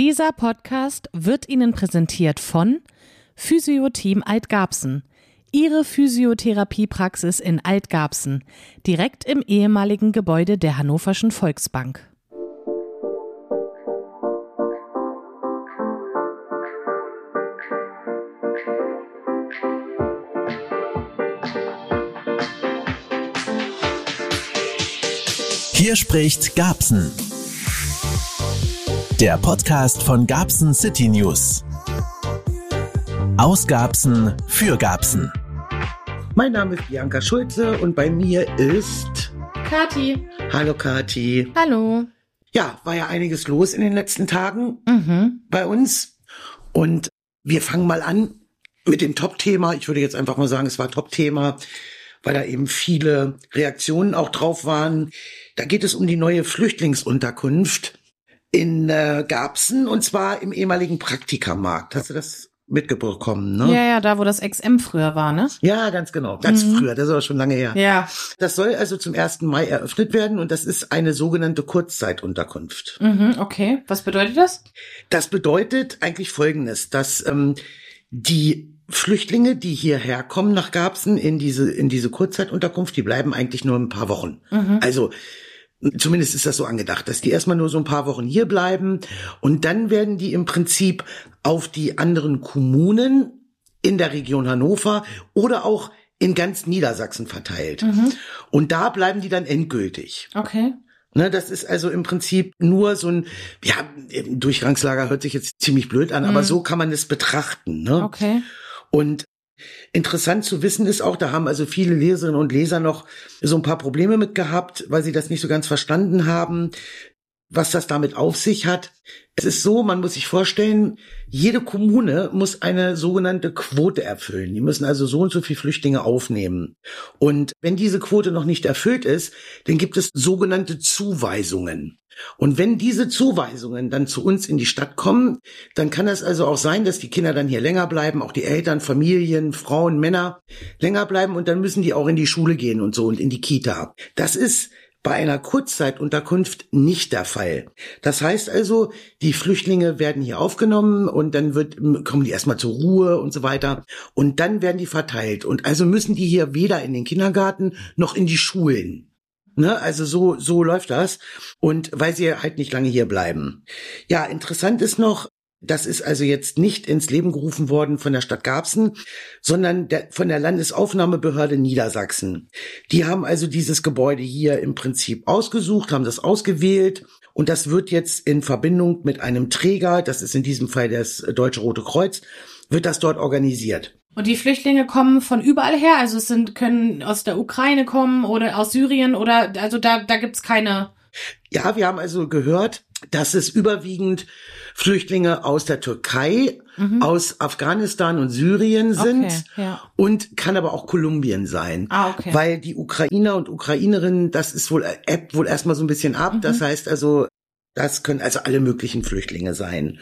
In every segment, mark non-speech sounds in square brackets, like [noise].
Dieser Podcast wird Ihnen präsentiert von Physioteam Altgabsen. Ihre Physiotherapiepraxis in Altgabsen, direkt im ehemaligen Gebäude der Hannoverschen Volksbank. Hier spricht Gabsen. Der Podcast von Gabsen City News. Aus Gabsen für Gabsen. Mein Name ist Bianca Schulze und bei mir ist Kati. Hallo Kati. Hallo. Ja, war ja einiges los in den letzten Tagen Mhm. bei uns und wir fangen mal an mit dem Top-Thema. Ich würde jetzt einfach mal sagen, es war Top-Thema, weil da eben viele Reaktionen auch drauf waren. Da geht es um die neue Flüchtlingsunterkunft in äh, Garbsen und zwar im ehemaligen Praktikamarkt. Hast du das mitbekommen, ne? Ja, ja, da wo das XM früher war, ne? Ja, ganz genau. Ganz Mhm. früher, das ist aber schon lange her. Ja. Das soll also zum 1. Mai eröffnet werden und das ist eine sogenannte Kurzzeitunterkunft. Mhm, okay. Was bedeutet das? Das bedeutet eigentlich Folgendes, dass ähm, die Flüchtlinge, die hierher kommen nach Garbsen in diese, in diese Kurzzeitunterkunft, die bleiben eigentlich nur ein paar Wochen. Mhm. Also zumindest ist das so angedacht, dass die erstmal nur so ein paar Wochen hier bleiben und dann werden die im Prinzip auf die anderen Kommunen in der Region Hannover oder auch in ganz Niedersachsen verteilt. Mhm. Und da bleiben die dann endgültig. Okay. Ne, das ist also im Prinzip nur so ein, ja, Durchgangslager hört sich jetzt ziemlich blöd an, aber Mhm. so kann man es betrachten. Ne? Okay. Und interessant zu wissen ist auch, da haben also viele Leserinnen und Leser noch so ein paar Probleme mit gehabt, weil sie das nicht so ganz verstanden haben, was das damit auf sich hat. Es ist so, man muss sich vorstellen, jede Kommune muss eine sogenannte Quote erfüllen. Die müssen also so und so viele Flüchtlinge aufnehmen. Und wenn diese Quote noch nicht erfüllt ist, dann gibt es sogenannte Zuweisungen. Und wenn diese Zuweisungen dann zu uns in die Stadt kommen, dann kann es also auch sein, dass die Kinder dann hier länger bleiben, auch die Eltern, Familien, Frauen, Männer länger bleiben und dann müssen die auch in die Schule gehen und so und in die Kita. Das ist bei einer Kurzzeitunterkunft nicht der Fall. Das heißt also, die Flüchtlinge werden hier aufgenommen und dann wird, kommen die erstmal zur Ruhe und so weiter und dann werden die verteilt und also müssen die hier weder in den Kindergarten noch in die Schulen. Ne, also so, so läuft das. Und weil sie halt nicht lange hier bleiben. Ja, interessant ist noch, das ist also jetzt nicht ins Leben gerufen worden von der Stadt Garbsen, sondern der, von der Landesaufnahmebehörde Niedersachsen. Die haben also dieses Gebäude hier im Prinzip ausgesucht, haben das ausgewählt und das wird jetzt in Verbindung mit einem Träger, das ist in diesem Fall das Deutsche Rote Kreuz, wird das dort organisiert. Und die Flüchtlinge kommen von überall her, also es sind können aus der Ukraine kommen oder aus Syrien oder also da da gibt's keine Ja, wir haben also gehört, dass es überwiegend Flüchtlinge aus der Türkei, Mhm. aus Afghanistan und Syrien sind Okay, ja. und kann aber auch Kolumbien sein. Ah, okay. Weil die Ukrainer und Ukrainerinnen, das ist wohl, ebbt wohl erstmal so ein bisschen ab. Mhm. Das heißt also, das können also alle möglichen Flüchtlinge sein.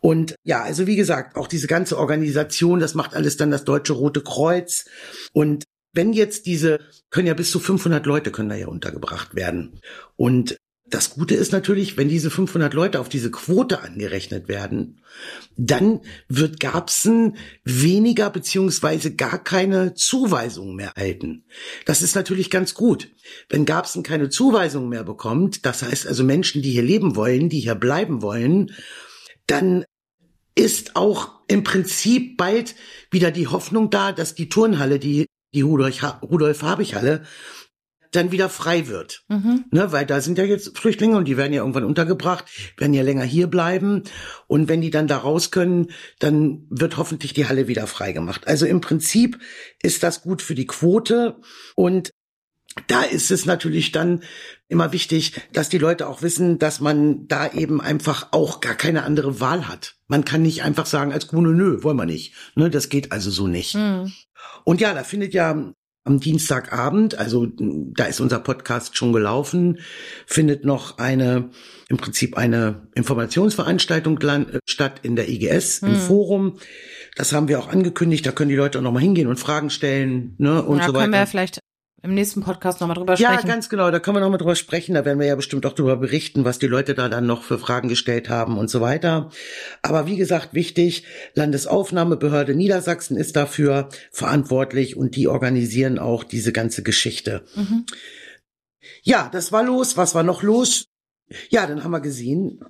Und ja, also wie gesagt, auch diese ganze Organisation, das macht alles dann das Deutsche Rote Kreuz. Und wenn jetzt diese, können ja bis zu 500 Leute können da ja untergebracht werden. Und das Gute ist natürlich, wenn diese 500 Leute auf diese Quote angerechnet werden, dann wird Garbsen weniger beziehungsweise gar keine Zuweisungen mehr erhalten. Das ist natürlich ganz gut. Wenn Garbsen keine Zuweisungen mehr bekommt, das heißt also Menschen, die hier leben wollen, die hier bleiben wollen, dann ist auch im Prinzip bald wieder die Hoffnung da, dass die Turnhalle, die, die Rudolf-Habich-Halle, dann wieder frei wird. Mhm. Ne, weil da sind ja jetzt Flüchtlinge und die werden ja irgendwann untergebracht, werden ja länger hier bleiben. Und wenn die dann da raus können, dann wird hoffentlich die Halle wieder freigemacht. Also im Prinzip ist das gut für die Quote und da ist es natürlich dann immer wichtig, dass die Leute auch wissen, dass man da eben einfach auch gar keine andere Wahl hat. Man kann nicht einfach sagen als Kommune, nö, wollen wir nicht. Ne, das geht also so nicht. Mhm. Und ja, da findet ja am Dienstagabend, also da ist unser Podcast schon gelaufen, findet noch eine, im Prinzip eine Informationsveranstaltung äh, statt in der IGS im Hm. Forum. Das haben wir auch angekündigt, da können die Leute auch noch mal hingehen und Fragen stellen, ne, und ja, so können wir ja weiter. vielleicht im nächsten Podcast nochmal drüber sprechen. Ja, ganz genau, da können wir nochmal drüber sprechen. Da werden wir ja bestimmt auch drüber berichten, was die Leute da dann noch für Fragen gestellt haben und so weiter. Aber wie gesagt, wichtig, Landesaufnahmebehörde Niedersachsen ist dafür verantwortlich und die organisieren auch diese ganze Geschichte. Mhm. Ja, das war los. Was war noch los? Ja, dann haben wir gesehen,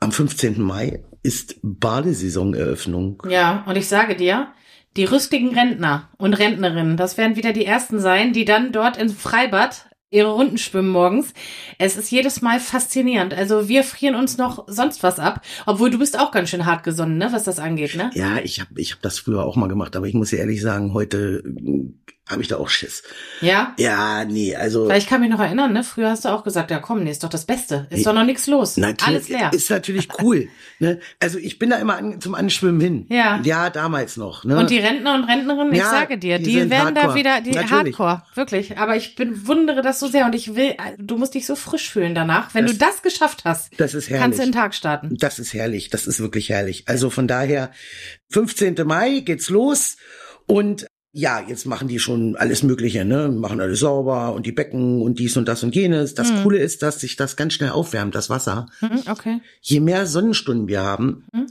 am 15. Mai ist Badesaisoneröffnung. Ja, und ich sage dir, die rüstigen Rentner und Rentnerinnen, das werden wieder die ersten sein, die dann dort ins Freibad ihre Runden schwimmen morgens. Es ist jedes Mal faszinierend. Also wir frieren uns noch sonst was ab, obwohl du bist auch ganz schön hart gesonnen, ne, was das angeht, ne? Ja, ich habe ich hab das früher auch mal gemacht, aber ich muss ehrlich sagen, heute habe ich da auch Schiss. Ja? Ja, nee, also. Weil ich kann mich noch erinnern, ne? Früher hast du auch gesagt, ja komm, nee, ist doch das Beste. Ist doch noch nichts los. Natürlich, Alles leer. Ist natürlich cool. ne? Also ich bin da immer an, zum Anschwimmen hin. Ja. Ja, damals noch. Ne? Und die Rentner und Rentnerinnen, ich sage dir, die, die werden hardcore. da wieder, die natürlich. Hardcore, wirklich. Aber ich bin, wundere das so sehr und ich will, du musst dich so frisch fühlen danach. Wenn Das- du das geschafft hast, Das ist herrlich. kannst du den Tag starten. Das ist herrlich. Das ist wirklich herrlich. Also von daher, 15. Mai geht's los und ja, jetzt machen die schon alles Mögliche, ne? Machen alles sauber und die Becken und dies und das und jenes. Das Coole ist, dass sich das ganz schnell aufwärmt, das Wasser. Mhm, okay. Je mehr Sonnenstunden wir haben, Mhm.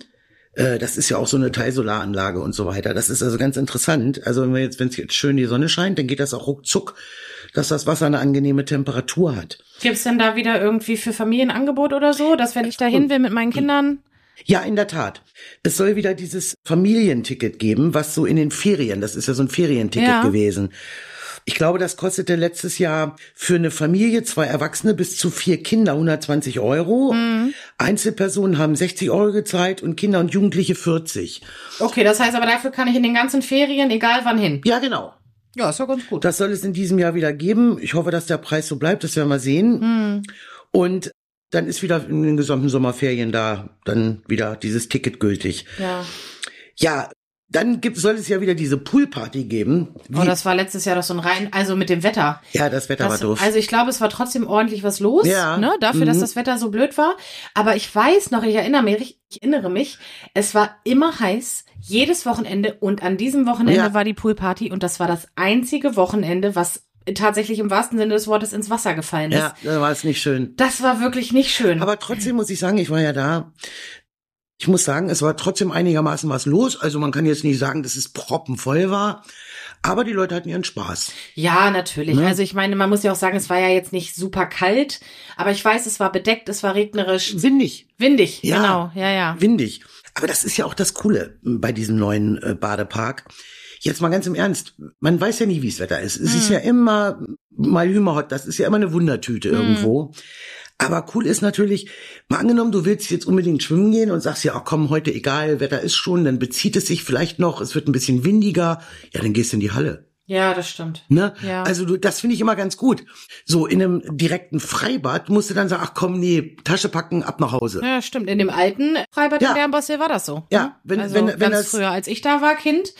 äh, das ist ja auch so eine Teilsolaranlage und so weiter. Das ist also ganz interessant. Also wenn wir jetzt, wenn es jetzt schön die Sonne scheint, dann geht das auch ruckzuck, dass das Wasser eine angenehme Temperatur hat. Gibt's denn da wieder irgendwie für Familienangebot oder so, dass wenn ich da hin will mit meinen Kindern? Ja, in der Tat. Es soll wieder dieses Familienticket geben, was so in den Ferien, das ist ja so ein Ferienticket Ja. gewesen. Ich glaube, das kostete letztes Jahr für eine Familie, zwei Erwachsene bis zu vier Kinder 120 Euro. Mhm. Einzelpersonen haben 60 Euro gezahlt und Kinder und Jugendliche 40. Okay, das heißt aber dafür kann ich in den ganzen Ferien, egal wann hin. Ja, genau. Ja, ist ja ganz gut. Das soll es in diesem Jahr wieder geben. Ich hoffe, dass der Preis so bleibt, das werden wir sehen. Hm. Und dann ist wieder in den gesamten Sommerferien da dann wieder dieses Ticket gültig. Ja. Ja, dann gibt, soll es ja wieder diese Poolparty geben. Oh, das war letztes Jahr doch so ein rein, also mit dem Wetter. ja, das Wetter Das, war doof. also ich glaube, es war trotzdem ordentlich was los, Ja. ne, dafür, dass Mhm. das Wetter so blöd war. Aber ich weiß noch, ich erinnere mich, ich erinnere mich, es war immer heiß, jedes Wochenende und an diesem Wochenende Ja. war die Poolparty und das war das einzige Wochenende, was tatsächlich im wahrsten Sinne des Wortes ins Wasser gefallen ist. ja, da war es nicht schön. Das war wirklich nicht schön. Aber trotzdem muss ich sagen, ich war ja da. Ich muss sagen, es war trotzdem einigermaßen was los. Also man kann jetzt nicht sagen, dass es proppenvoll war. Aber die Leute hatten ihren Spaß. Ja, natürlich. Ne? Also ich meine, man muss ja auch sagen, es war ja jetzt nicht super kalt, aber ich weiß, es war bedeckt, es war regnerisch, Windig. windig. Ja. Genau, ja, ja. Windig. Aber das ist ja auch das Coole bei diesem neuen äh, Badepark. Jetzt mal ganz im Ernst. Man weiß ja nie, wie das Wetter ist. Es Hm. ist ja immer mal hümerhot. Das ist ja immer eine Wundertüte Hm. irgendwo. Aber cool ist natürlich, mal angenommen, du willst jetzt unbedingt schwimmen gehen und sagst ja, ach komm, heute egal, Wetter ist schon, dann bezieht es sich vielleicht noch, es wird ein bisschen windiger, ja, dann gehst du in die Halle. Ja, das stimmt. Ne? Ja. Also du, das finde ich immer ganz gut. So in einem direkten Freibad musst du dann sagen, ach komm, nee, Tasche packen, ab nach Hause. Ja, stimmt. In dem alten Freibad Ja. in Bernbossee war das so. Ja, ne? wenn- also wenn- wenn ganz das- früher, als ich da war, Kind.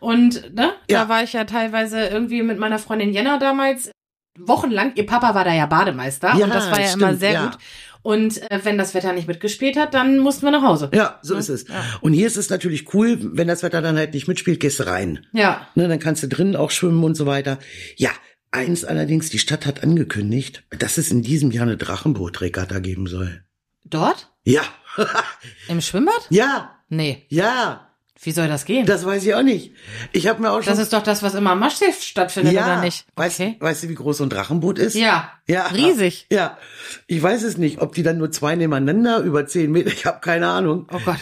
Und ne, Ja. da war ich ja teilweise irgendwie mit meiner Freundin Jenna damals wochenlang. Ihr Papa war da ja Bademeister Ja, und das war ja immer stimmt, sehr ja. gut. Und äh, wenn das Wetter nicht mitgespielt hat, dann mussten wir nach Hause. Ja, so ist es. Und hier ist es natürlich cool, wenn das Wetter dann halt nicht mitspielt, gehst du rein. Ja. Ne, dann kannst du drinnen auch schwimmen und so weiter. Ja, eins allerdings, die Stadt hat angekündigt, dass es in diesem Jahr eine Drachenbootregatta geben soll. Dort? Ja, [laughs] Im Schwimmbad? ja, Nee. ja, Wie soll das gehen? das weiß ich auch nicht. Ich habe mir auch schon... Das ist doch das, was immer am Maschsee stattfindet, ja, oder nicht? Weißt, Okay. weißt du, wie groß so ein Drachenboot ist? Ja. Ja. Riesig. Ja. Ich weiß es nicht, ob die dann nur zwei nebeneinander über zehn Meter, [laughs] ich habe keine Ahnung. Oh Gott.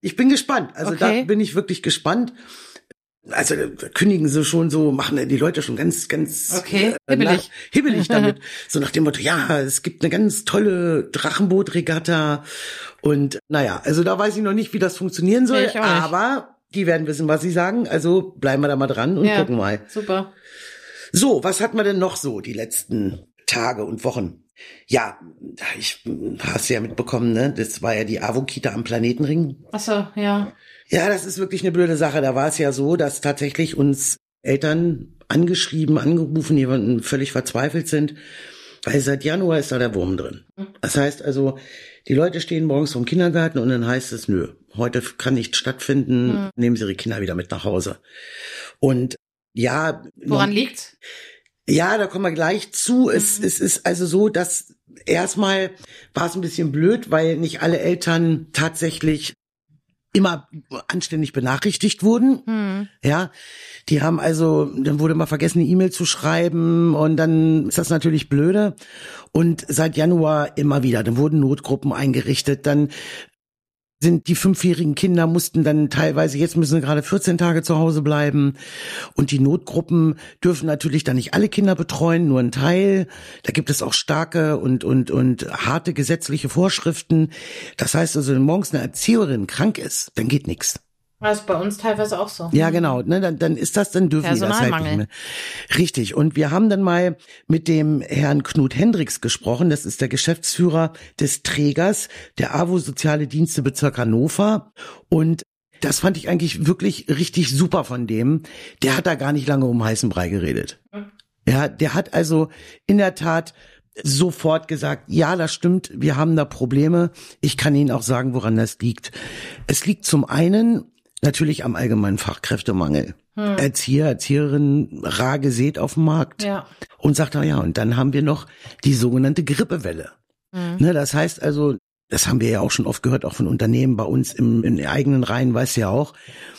Ich bin gespannt. Also Okay. da bin ich wirklich gespannt. Also da kündigen sie schon so, machen die Leute schon ganz, ganz Okay, äh, hibbelig. nach- hibbelig damit. [laughs] so nach dem Motto, ja, es gibt eine ganz tolle Drachenbootregatta. Und naja, also da weiß ich noch nicht, wie das funktionieren soll, Nee, aber die werden wissen, was sie sagen. Also bleiben wir da mal dran und Ja. gucken mal. Super. So, was hatten wir denn noch so die letzten Tage und Wochen? Ja, ich hast ja mitbekommen, ne? Das war ja die Avokita am Planetenring. Ach so, ja. Ja, das ist wirklich eine blöde Sache. Da war es ja so, dass tatsächlich uns Eltern angeschrieben, angerufen, die völlig verzweifelt sind, weil seit Januar ist da der Wurm drin. Das heißt also, die Leute stehen morgens vom Kindergarten und dann heißt es, nö, heute kann nichts stattfinden, nehmen Sie Ihre Kinder wieder mit nach Hause. Und ja, Woran liegt's? Ja, da kommen wir gleich zu. Es, es ist also so, dass erstmal war es ein bisschen blöd, weil nicht alle Eltern tatsächlich immer anständig benachrichtigt wurden. Hm. Ja, die haben also, dann wurde mal vergessen, eine E-Mail zu schreiben und dann ist das natürlich blöde. Und seit Januar immer wieder, dann wurden Notgruppen eingerichtet, dann sind die fünfjährigen Kinder mussten dann teilweise, jetzt müssen sie gerade 14 Tage zu Hause bleiben. Und die Notgruppen dürfen natürlich dann nicht alle Kinder betreuen, nur ein Teil. Da gibt es auch starke und, und, und harte gesetzliche Vorschriften. Das heißt also, wenn morgens eine Erzieherin krank ist, dann geht nichts. Das ist bei uns teilweise auch so. Ja, genau. Ne, dann, dann ist das, dann dürfen die das halt nicht mehr. Richtig. Und wir haben dann mal mit dem Herrn Knut Hendricks gesprochen. Das ist der Geschäftsführer des Trägers der AWO Soziale Dienste Bezirk Hannover. Und das fand ich eigentlich wirklich richtig super von dem. Der hat da gar nicht lange um heißen Brei geredet. Ja, der hat also in der Tat sofort gesagt, ja, das stimmt, wir haben da Probleme. Ich kann Ihnen auch sagen, woran das liegt. Es liegt zum einen Natürlich am allgemeinen Fachkräftemangel. Hm. Erzieher, Erzieherin rar gesät auf dem Markt. Ja. Und sagt, na ja, und dann haben wir noch die sogenannte Grippewelle. Hm. Ne, das heißt also, das haben wir ja auch schon oft gehört, auch von Unternehmen bei uns im, in den eigenen Reihen, weiß ja auch.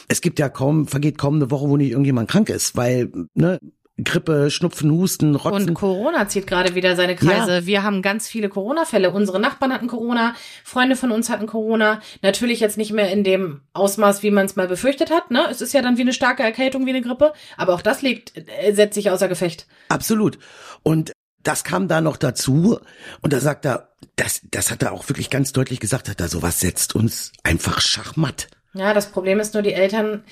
Es gibt ja kaum, vergeht kaum eine Woche, wo nicht irgendjemand krank ist, weil, ne, Grippe, Schnupfen, Husten, Rotzen. Und Corona zieht gerade wieder seine Kreise. Ja. Wir haben ganz viele Corona-Fälle. Unsere Nachbarn hatten Corona, Freunde von uns hatten Corona. Natürlich jetzt nicht mehr in dem Ausmaß, wie man es mal befürchtet hat. Ne? Es ist ja dann wie eine starke Erkältung, wie eine Grippe. Aber auch das liegt, äh, setzt sich außer Gefecht. Absolut. Und das kam da noch dazu. Und da sagt er, das, das hat er auch wirklich ganz deutlich gesagt, hat er, sowas setzt uns einfach schachmatt. Ja, das Problem ist nur, die Eltern,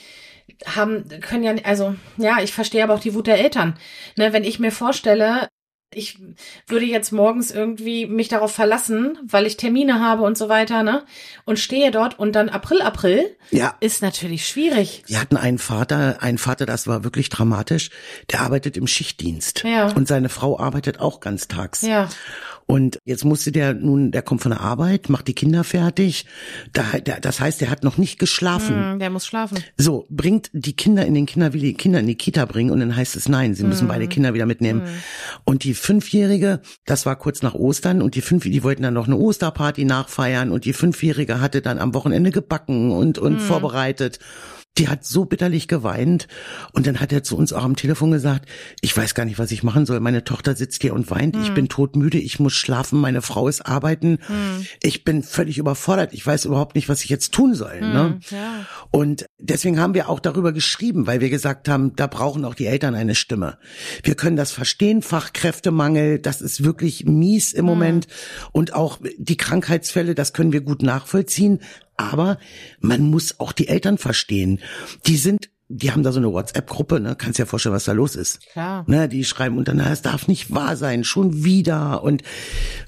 haben, können ja, also, ja, ich verstehe aber auch die Wut der Eltern. Ne, wenn ich mir vorstelle, ich würde jetzt morgens irgendwie mich darauf verlassen, weil ich Termine habe und so weiter, ne? Und stehe dort und dann April, April ja. ist natürlich schwierig. Wir hatten einen Vater, einen Vater, das war wirklich dramatisch, der arbeitet im Schichtdienst. Ja. Und seine Frau arbeitet auch ganztags. Ja. Und jetzt musste der nun, der kommt von der Arbeit, macht die Kinder fertig. Da, der, das heißt, der hat noch nicht geschlafen. Mm, der muss schlafen. So, bringt die Kinder in den Kinder, will die Kinder in die Kita bringen und dann heißt es nein, sie müssen mm. beide Kinder wieder mitnehmen. Mm. Und die Fünfjährige, das war kurz nach Ostern und die fünf, die wollten dann noch eine Osterparty nachfeiern und die Fünfjährige hatte dann am Wochenende gebacken und, und vorbereitet die hat so bitterlich geweint und dann hat er zu uns auch am Telefon gesagt, ich weiß gar nicht, was ich machen soll. Meine Tochter sitzt hier und weint. Mhm. Ich hm. bin todmüde. Ich muss schlafen. Meine Frau ist arbeiten. Mhm. Ich bin völlig überfordert. Ich weiß überhaupt nicht, was ich jetzt tun soll. Mhm. Ne? Ja. Und deswegen haben wir auch darüber geschrieben, weil wir gesagt haben, da brauchen auch die Eltern eine Stimme. Wir können das verstehen. Fachkräftemangel, das ist wirklich mies im hm. Moment. Und auch die Krankheitsfälle, das können wir gut nachvollziehen. Aber man muss auch die Eltern verstehen. Die sind die haben da so eine WhatsApp-Gruppe, ne? Kannst ja vorstellen, was da los ist. Klar. Ne? Die schreiben unter, na, es darf nicht wahr sein, schon wieder. Und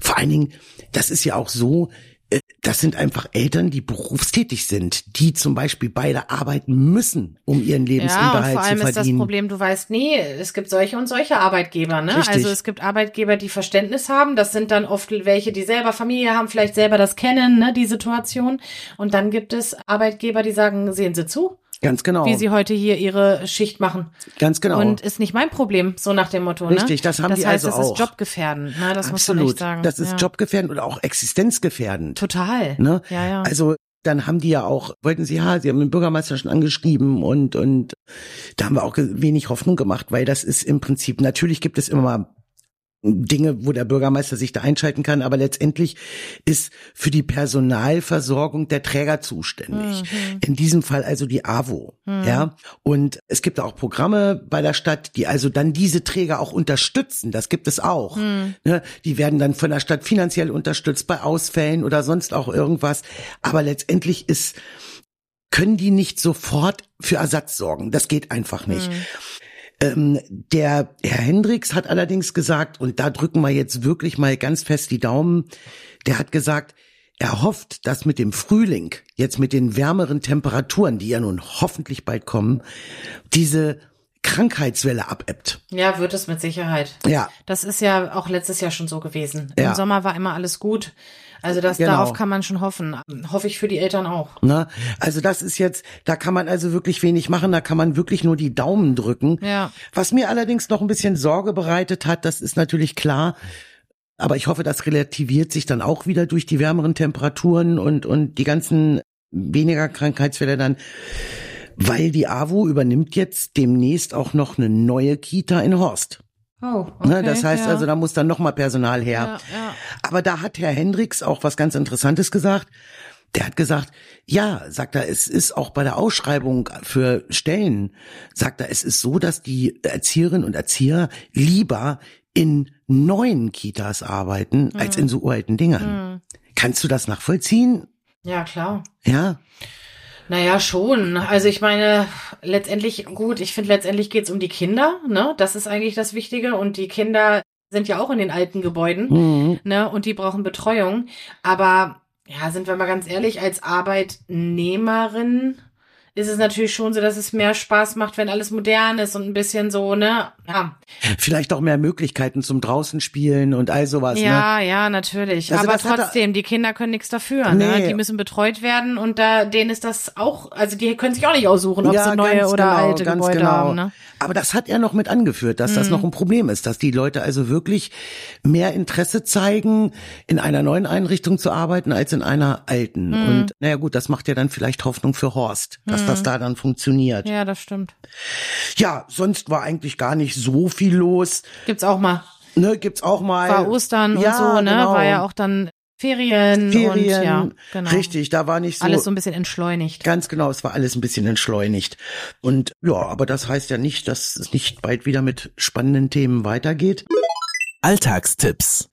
vor allen Dingen, das ist ja auch so, äh, das sind einfach Eltern, die berufstätig sind, die zum Beispiel beide arbeiten müssen, um ihren Lebensunterhalt ja, und vor allem ist das Problem, du weißt nie, es gibt solche und solche Arbeitgeber, ne? Richtig. Also es gibt Arbeitgeber, die Verständnis haben, das sind dann oft welche, die selber Familie haben, vielleicht selber das kennen, ne, die Situation. Und dann gibt es Arbeitgeber, die sagen, sehen Sie zu, Ganz genau. Wie sie heute hier ihre Schicht machen. Ganz genau. Und ist nicht mein Problem, so nach dem Motto. Ne? Richtig, das haben das die heißt, also auch. Das ist Jobgefährdend, ne? das Absolut. muss man echt sagen. Das ist ja. Jobgefährdend oder auch existenzgefährdend. Total. Ne? Ja, ja. Also dann haben die ja auch, wollten sie, ja, sie haben den Bürgermeister schon angeschrieben und, und da haben wir auch wenig Hoffnung gemacht, weil das ist im Prinzip, natürlich gibt es immer mal Dinge, wo der Bürgermeister sich da einschalten kann, aber letztendlich ist für die Personalversorgung der Träger zuständig. Mhm. In diesem Fall also die AWO, mhm. ja. Und es gibt auch Programme bei der Stadt, die also dann diese Träger auch unterstützen. Das gibt es auch. Mhm. Ne? Die werden dann von der Stadt finanziell unterstützt bei Ausfällen oder sonst auch irgendwas. Aber letztendlich ist können die nicht sofort für Ersatz sorgen. Das geht einfach nicht. Ähm, der Herr Hendricks hat allerdings gesagt, und da drücken wir jetzt wirklich mal ganz fest die Daumen, der hat gesagt, er hofft, dass mit dem Frühling, jetzt mit den wärmeren Temperaturen, die ja nun hoffentlich bald kommen, diese Krankheitswelle abebbt. Ja, wird es mit Sicherheit. Ja. Das ist ja auch letztes Jahr schon so gewesen. Ja. Im Sommer war immer alles gut. Also das Genau. darauf kann man schon hoffen. Hoffe ich für die Eltern auch. Ne? Also das ist jetzt, da kann man also wirklich wenig machen, da kann man wirklich nur die Daumen drücken. Ja. Was mir allerdings noch ein bisschen Sorge bereitet hat, das ist natürlich klar, aber ich hoffe, das relativiert sich dann auch wieder durch die wärmeren Temperaturen und, und die ganzen weniger Krankheitsfälle dann, weil die AWO übernimmt jetzt demnächst auch noch eine neue Kita in Horst. Oh, Ne, das heißt ja. also, da muss dann noch mal Personal her. Ja, ja. Aber da hat Herr Hendricks auch was ganz Interessantes gesagt. Der hat gesagt, ja, sagt er, es ist auch bei der Ausschreibung für Stellen, sagt er, es ist so, dass die Erzieherinnen und Erzieher lieber in neuen Kitas arbeiten, als in so alten Dingern. Kannst du das nachvollziehen? ja, klar. Ja, Naja, schon. Also ich meine, letztendlich, gut, ich finde, letztendlich geht's um die Kinder, ne? Das ist eigentlich das Wichtige. Und die Kinder sind ja auch in den alten Gebäuden, Mhm. ne? Und die brauchen Betreuung. Aber ja, sind wir mal ganz ehrlich, als Arbeitnehmerin ist es natürlich schon so, dass es mehr Spaß macht, wenn alles modern ist und ein bisschen so, ne? Ja, vielleicht auch mehr Möglichkeiten zum draußen spielen und all sowas. Ne? ja, ja, natürlich. Also Aber hat er- trotzdem, die Kinder können nichts dafür, ne? Nee. Die müssen betreut werden und da denen ist das auch, also die können sich auch nicht aussuchen, ob Ja, sie neue ganz oder genau, alte ganz Gebäude genau. haben, ne? Aber das hat er noch mit angeführt, dass das noch ein Problem ist, dass die Leute also wirklich mehr Interesse zeigen, in einer neuen Einrichtung zu arbeiten, als in einer alten. Und naja gut, das macht ja dann vielleicht Hoffnung für Horst, dass das da dann funktioniert. Ja, das stimmt. Ja, sonst war eigentlich gar nicht so viel los. Gibt's auch mal. Ne, gibt's auch mal. War Ostern ja, und so, ne? Genau. War ja auch dann Ferien, Ferien. und ja, genau. Richtig, da war nicht so. Alles so ein bisschen entschleunigt. Ganz genau, es war alles ein bisschen entschleunigt. Und ja, aber das heißt ja nicht, dass es nicht bald wieder mit spannenden Themen weitergeht. Alltagstipps.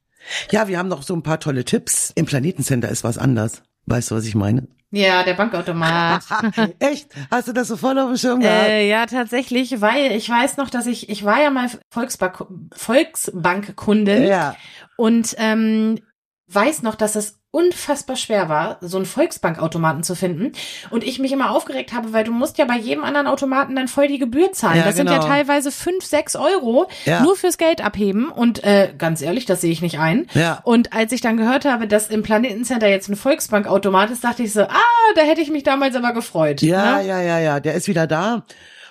Ja, wir haben noch so ein paar tolle Tipps. Im Planetencenter ist was anders. Weißt du, was ich meine? Ja, der Bankautomat. [laughs] Echt? Hast du das so voll auf dem Schirm gehabt? Äh, ja, tatsächlich, weil ich weiß noch, dass ich, ich war ja mal Volksbank, Volksbankkundin ja. und ähm, weiß noch, dass es unfassbar schwer war, so einen Volksbankautomaten zu finden. Und ich mich immer aufgeregt habe, weil du musst ja bei jedem anderen Automaten dann voll die Gebühr zahlen. Ja, das sind ja genau. teilweise fünf, sechs Euro Ja. nur fürs Geld abheben. Und äh, ganz ehrlich, das sehe ich nicht ein. Ja. Und als ich dann gehört habe, dass im Planetencenter jetzt ein Volksbankautomat ist, dachte ich so, ah, da hätte ich mich damals aber gefreut. Ja, ne? ja, ja, ja. Der ist wieder da.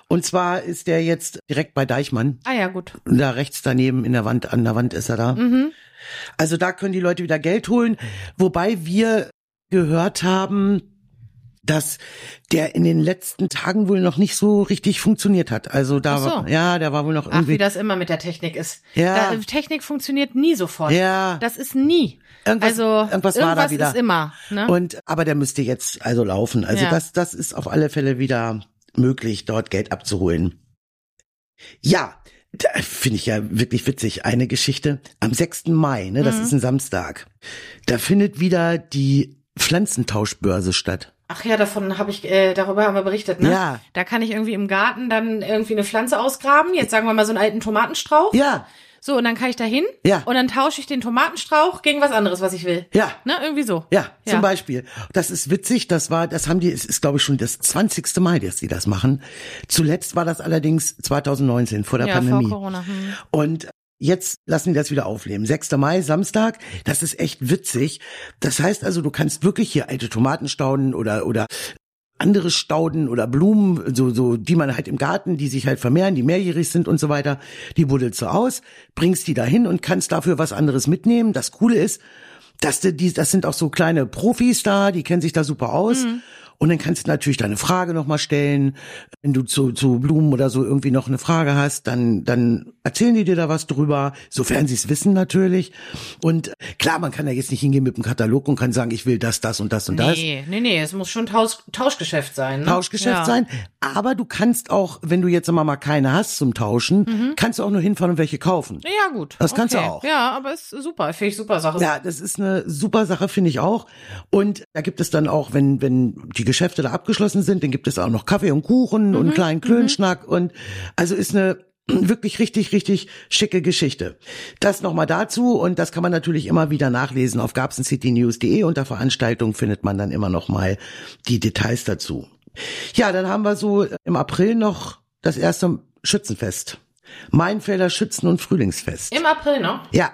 Und zwar ist der jetzt direkt bei Deichmann. Ah ja, gut. Da rechts daneben in der Wand, an der Wand ist er da. Mhm. Also da können die Leute wieder Geld holen. Wobei wir gehört haben, dass der in den letzten Tagen wohl noch nicht so richtig funktioniert hat. Also da Ach so. war, ja, der war wohl noch Ach, irgendwie. wie das immer mit der Technik ist. Ja. Da, Technik funktioniert nie sofort. Ja. Das ist nie. Irgendwas- also irgendwas war da wieder. ist immer. Ne? Und aber der müsste jetzt also laufen. Also Ja. das das ist auf alle Fälle wieder möglich, dort Geld abzuholen. Ja, da finde ich ja wirklich witzig. Eine Geschichte am 6. Mai, ne, Mhm. das ist ein Samstag. Da findet wieder die Pflanzentauschbörse statt. Ach ja, davon habe ich, äh, darüber haben wir berichtet, ne? Ja. Da kann ich irgendwie im Garten dann irgendwie eine Pflanze ausgraben. Jetzt sagen wir mal so einen alten Tomatenstrauch. Ja, So, und dann kann ich da hin. Ja. Und dann tausche ich den Tomatenstrauch gegen was anderes, was ich will. ja. Ne? Irgendwie so. Ja, zum Ja. Beispiel. Das ist witzig, das war, das haben die, es ist glaube ich schon das 20. Mal, dass sie das machen. Zuletzt war das allerdings 2019, vor der Ja, Pandemie. vor Corona. Hm. Und jetzt lassen die das wieder aufleben. 6. Mai, Samstag, das ist echt witzig. Das heißt also, du kannst wirklich hier alte Tomatenstauden oder, oder andere Stauden oder Blumen, so, so, die man halt im Garten, die sich halt vermehren, die mehrjährig sind und so weiter, die buddelst du aus, bringst die dahin und kannst dafür was anderes mitnehmen. Das Coole ist, dass die, das sind auch so kleine Profis da, die kennen sich da super aus. Und dann kannst du natürlich deine Frage nochmal stellen. Wenn du zu, zu Blumen oder so irgendwie noch eine Frage hast, dann, dann erzählen die dir da was drüber, sofern sie es wissen natürlich. Und klar, man kann ja jetzt nicht hingehen mit dem Katalog und kann sagen, ich will das, das und das und das. Nee, nee, nee, es muss schon Tausch, Tauschgeschäft sein. Ne? Tauschgeschäft ja. sein. Aber du kannst auch, wenn du jetzt immer mal keine hast zum Tauschen, kannst du auch nur hinfahren und welche kaufen. Ja, gut. Das kannst du okay. auch. Ja, aber ist super. Finde ich super Sache. Ja, das ist eine super Sache, finde ich auch. Und da gibt es dann auch, wenn, wenn die Geschäfte da abgeschlossen sind, dann gibt es auch noch Kaffee und Kuchen und einen kleinen Klönschnack und also ist eine [clears throat] wirklich richtig, richtig schicke Geschichte. Das nochmal dazu und das kann man natürlich immer wieder nachlesen auf gabsencitynews.de. Unter Veranstaltungen findet man dann immer noch mal die Details dazu. Ja, dann haben wir so im April noch das erste Schützenfest. Mainfelder Schützen- und Frühlingsfest. Im April noch? Ja,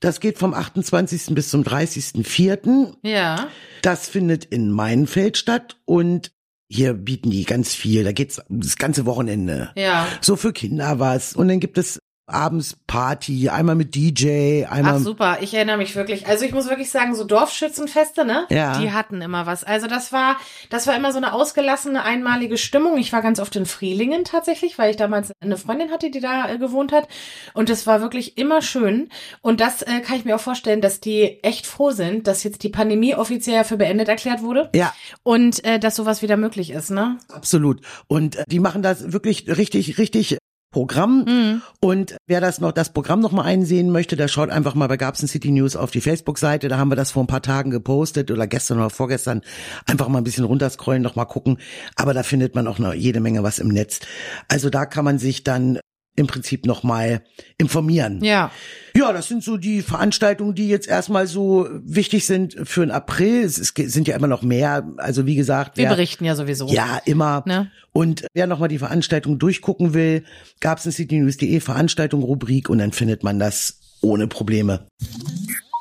Das geht vom 28. bis zum 30.04. Ja. Das findet in Mainfeld statt und hier bieten die ganz viel. Da geht's das ganze Wochenende. Ja. So für Kinder was. Und dann gibt es abends Party, einmal mit DJ, einmal. Ach super, ich erinnere mich wirklich. Also ich muss wirklich sagen, so Dorfschützenfeste, ne? Ja. Die hatten immer was. Also das war, das war immer so eine ausgelassene, einmalige Stimmung. Ich war ganz oft in Frielingen tatsächlich, weil ich damals eine Freundin hatte, die da äh, gewohnt hat. Und es war wirklich immer schön. Und das äh, kann ich mir auch vorstellen, dass die echt froh sind, dass jetzt die Pandemie offiziell für beendet erklärt wurde. Ja. Und äh, dass sowas wieder möglich ist, ne? Absolut. Und äh, die machen das wirklich richtig, richtig Programm. Mhm. Und wer das noch, das Programm noch mal einsehen möchte, der schaut einfach mal bei Gabsen City News auf die Facebook-Seite. Da haben wir das vor ein paar Tagen gepostet oder gestern oder vorgestern. Einfach mal ein bisschen runterscrollen, noch mal gucken. Aber da findet man auch noch jede Menge was im Netz. Also da kann man sich dann im Prinzip noch mal informieren. Ja. Ja, das sind so die Veranstaltungen, die jetzt erstmal so wichtig sind für den April. Es sind ja immer noch mehr. Also wie gesagt, Wir wer, berichten ja sowieso. ja, immer. Ne? Und wer nochmal die Veranstaltung durchgucken will, gab's in citynews.de Veranstaltung Rubrik und dann findet man das ohne Probleme.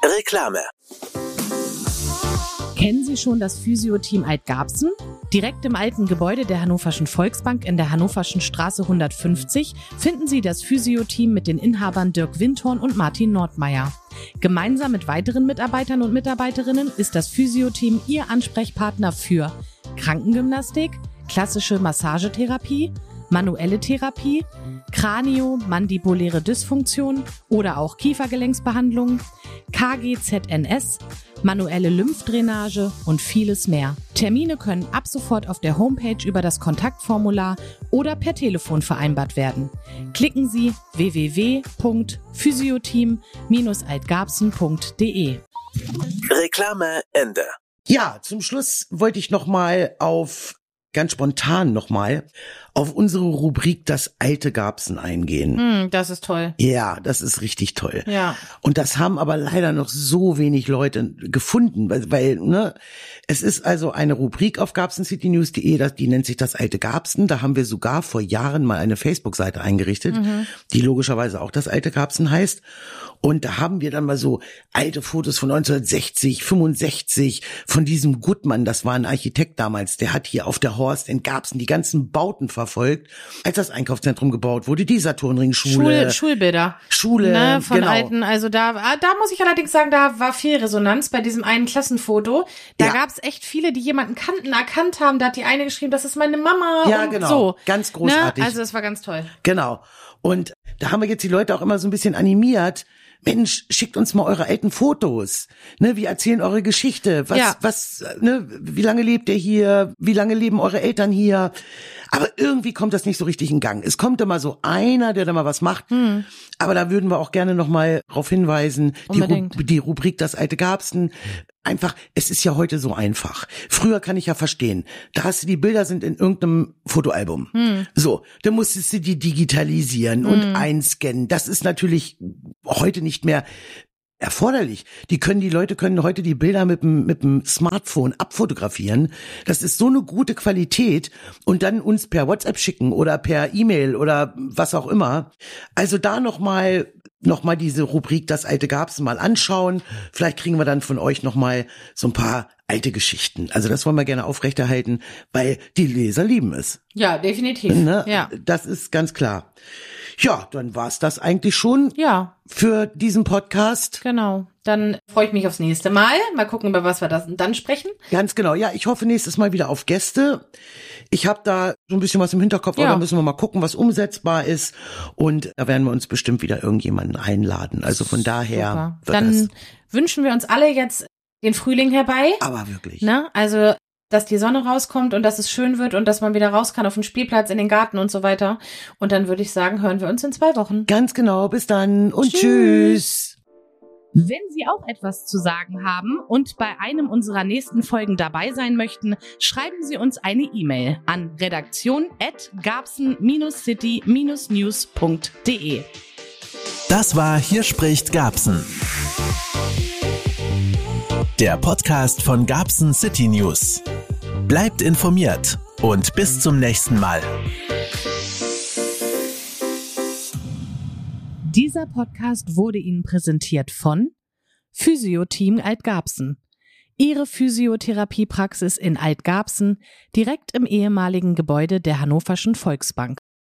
Reklame. Kennen Sie schon das Physio-Team Altgabsen? Direkt im alten Gebäude der Hannoverschen Volksbank in der Hannoverschen Straße 150 finden Sie das Physio-Team mit den Inhabern Dirk Windhorn und Martin Nordmeier. Gemeinsam mit weiteren Mitarbeitern und Mitarbeiterinnen ist das Physio-Team Ihr Ansprechpartner für Krankengymnastik, klassische Massagetherapie, manuelle Therapie, Kranio-mandibuläre Dysfunktion oder auch Kiefergelenksbehandlung, KGZNS, manuelle Lymphdrainage und vieles mehr. Termine können ab sofort auf der Homepage über das Kontaktformular oder per Telefon vereinbart werden. Klicken Sie www.physioteam-altgabsen.de. Reklame Ende. Ja, zum Schluss wollte ich nochmal auf, ganz spontan nochmal, auf unsere Rubrik Das alte Gabsen eingehen. Hm, das ist toll. Ja, das ist richtig toll. Ja. Und das haben aber leider noch so wenig Leute gefunden, weil, weil ne, es ist also eine Rubrik auf gabsencitynews.de, das- die nennt sich das alte Gabsen. Da haben wir sogar vor Jahren mal eine Facebook-Seite eingerichtet, die logischerweise auch das alte Gabsen heißt. Und da haben wir dann mal so alte Fotos von 1960, 65 von diesem Gutmann, das war ein Architekt damals, der hat hier auf der Horst in Garbsen die ganzen Bauten verfolgt, als das Einkaufszentrum gebaut wurde, die Saturnring-Schule. Schul Schulbilder. Schule, ne, von genau. alten, also da, ah, da muss ich allerdings sagen, da war viel Resonanz bei diesem einen Klassenfoto. Da Ja. gab's echt viele, die jemanden kannten, erkannt haben. Da hat die eine geschrieben, das ist meine Mama. Ja, und genau. So. Ganz großartig. Ne? Also das war ganz toll. Genau. Und da haben wir jetzt die Leute auch immer so ein bisschen animiert. Mensch, schickt uns mal eure alten Fotos. Ne, wir erzählen eure Geschichte. Was, Ja. was, ne, wie lange lebt ihr hier? Wie lange leben eure Eltern hier? Aber irgendwie kommt das nicht so richtig in Gang. Es kommt immer so einer, der da mal was macht. Aber da würden wir auch gerne noch mal darauf hinweisen. Die, Ru die Rubrik Das alte Gabsten. Einfach, es ist ja heute so einfach. Früher kann ich ja verstehen. Da hast du die Bilder sind in irgendeinem Fotoalbum. So, dann musstest du die digitalisieren und einscannen. Das ist natürlich heute nicht mehr erforderlich. Die können, die Leute können heute die Bilder mit dem, mit dem Smartphone abfotografieren. Das ist so eine gute Qualität und dann uns per WhatsApp schicken oder per E-Mail oder was auch immer. Also da nochmal, noch mal diese Rubrik Das alte Gab's mal anschauen. Vielleicht kriegen wir dann von euch nochmal so ein paar alte Geschichten. Also das wollen wir gerne aufrechterhalten, weil die Leser lieben es. Ja, definitiv. Ne? Ja. Das ist ganz klar. Ja, dann war's das eigentlich schon Ja, für diesen Podcast. genau. Dann freue ich mich aufs nächste Mal. Mal gucken, über was wir das dann sprechen. Ganz genau. Ja, ich hoffe nächstes Mal wieder auf Gäste. Ich habe da so ein bisschen was im Hinterkopf, Ja. aber da müssen wir mal gucken, was umsetzbar ist. Und da werden wir uns bestimmt wieder irgendjemanden einladen. Also von daher Super. wird Dann das. wünschen wir uns alle jetzt den Frühling herbei. Aber wirklich. Ne? Also, dass die Sonne rauskommt und dass es schön wird und dass man wieder raus kann auf den Spielplatz, in den Garten und so weiter. Und dann würde ich sagen, hören wir uns in zwei Wochen. Ganz genau. Bis dann und Tschüss. tschüss. Wenn Sie auch etwas zu sagen haben und bei einem unserer nächsten Folgen dabei sein möchten, schreiben Sie uns eine E-Mail an redaktion@garbsen-city-news.de. Das war Hier spricht Gabsen. Der Podcast von Gabsen City News. Bleibt informiert und bis zum nächsten Mal. Dieser Podcast wurde Ihnen präsentiert von Physioteam Altgabsen. Ihre Physiotherapiepraxis in Altgabsen, direkt im ehemaligen Gebäude der Hannoverschen Volksbank.